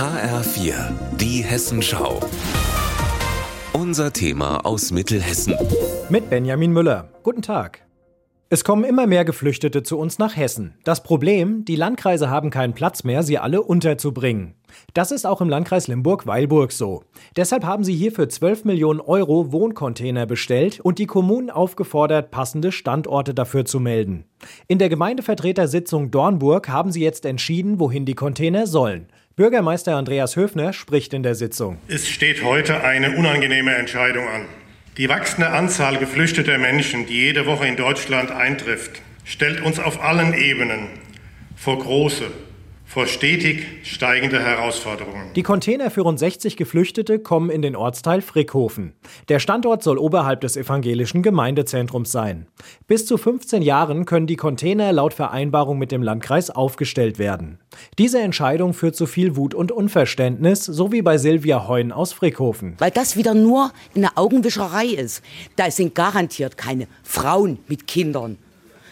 HR4, die Hessenschau. Unser Thema aus Mittelhessen. Mit Benjamin Müller. Guten Tag. Es kommen immer mehr Geflüchtete zu uns nach Hessen. Das Problem, die Landkreise haben keinen Platz mehr, sie alle unterzubringen. Das ist auch im Landkreis Limburg-Weilburg so. Deshalb haben sie hier für 12 Millionen Euro Wohncontainer bestellt und die Kommunen aufgefordert, passende Standorte dafür zu melden. In der Gemeindevertretersitzung Dornburg haben sie jetzt entschieden, wohin die Container sollen. Bürgermeister Andreas Höfner spricht in der Sitzung. Es steht heute eine unangenehme Entscheidung an. Die wachsende Anzahl geflüchteter Menschen, die jede Woche in Deutschland eintrifft, stellt uns auf allen Ebenen vor große, vor stetig steigende Herausforderungen. Die Container für rund 60 Geflüchtete kommen in den Ortsteil Frickhofen. Der Standort soll oberhalb des evangelischen Gemeindezentrums sein. Bis zu 15 Jahren können die Container laut Vereinbarung mit dem Landkreis aufgestellt werden. Diese Entscheidung führt zu viel Wut und Unverständnis, so wie bei Silvia Heun aus Frickhofen. Weil das wieder nur eine Augenwischerei ist. Da sind garantiert keine Frauen mit Kindern.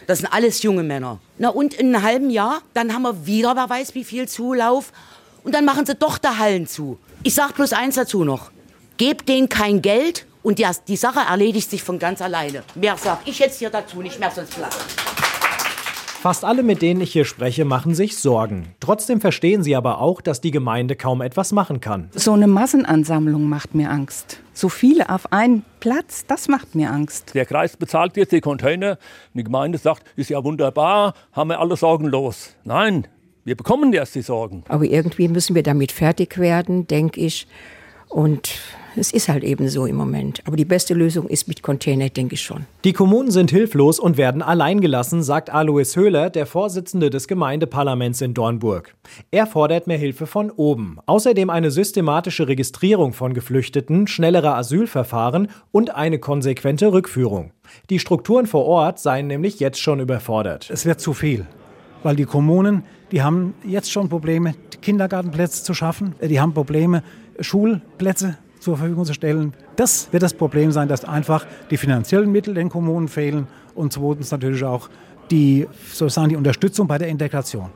Das sind alles junge Männer. Na und in einem halben Jahr, dann haben wir wieder, wer weiß wie viel Zulauf. Und dann machen sie doch der Hallen zu. Ich sag bloß eins dazu noch. Gebt denen kein Geld und die, die Sache erledigt sich von ganz alleine. Mehr sag ich jetzt hier dazu nicht mehr, sonst platt. Fast alle, mit denen ich hier spreche, machen sich Sorgen. Trotzdem verstehen sie aber auch, dass die Gemeinde kaum etwas machen kann. So eine Massenansammlung macht mir Angst. So viele auf einen Platz, das macht mir Angst. Der Kreis bezahlt jetzt die Container. Die Gemeinde sagt, ist ja wunderbar, haben wir alle Sorgen los. Nein, wir bekommen erst die Sorgen. Aber irgendwie müssen wir damit fertig werden, denke ich. Und es ist halt eben so im Moment. Aber die beste Lösung ist mit Container, denke ich schon. Die Kommunen sind hilflos und werden allein gelassen, sagt Alois Höhler, der Vorsitzende des Gemeindeparlaments in Dornburg. Er fordert mehr Hilfe von oben. Außerdem eine systematische Registrierung von Geflüchteten, schnellere Asylverfahren und eine konsequente Rückführung. Die Strukturen vor Ort seien nämlich jetzt schon überfordert. Es wird zu viel, weil die Kommunen, die haben jetzt schon Probleme, Kindergartenplätze zu schaffen, die haben Probleme, Schulplätze zur Verfügung zu stellen. Das wird das Problem sein, dass einfach die finanziellen Mittel den Kommunen fehlen und zweitens natürlich auch die, sozusagen die Unterstützung bei der Integration.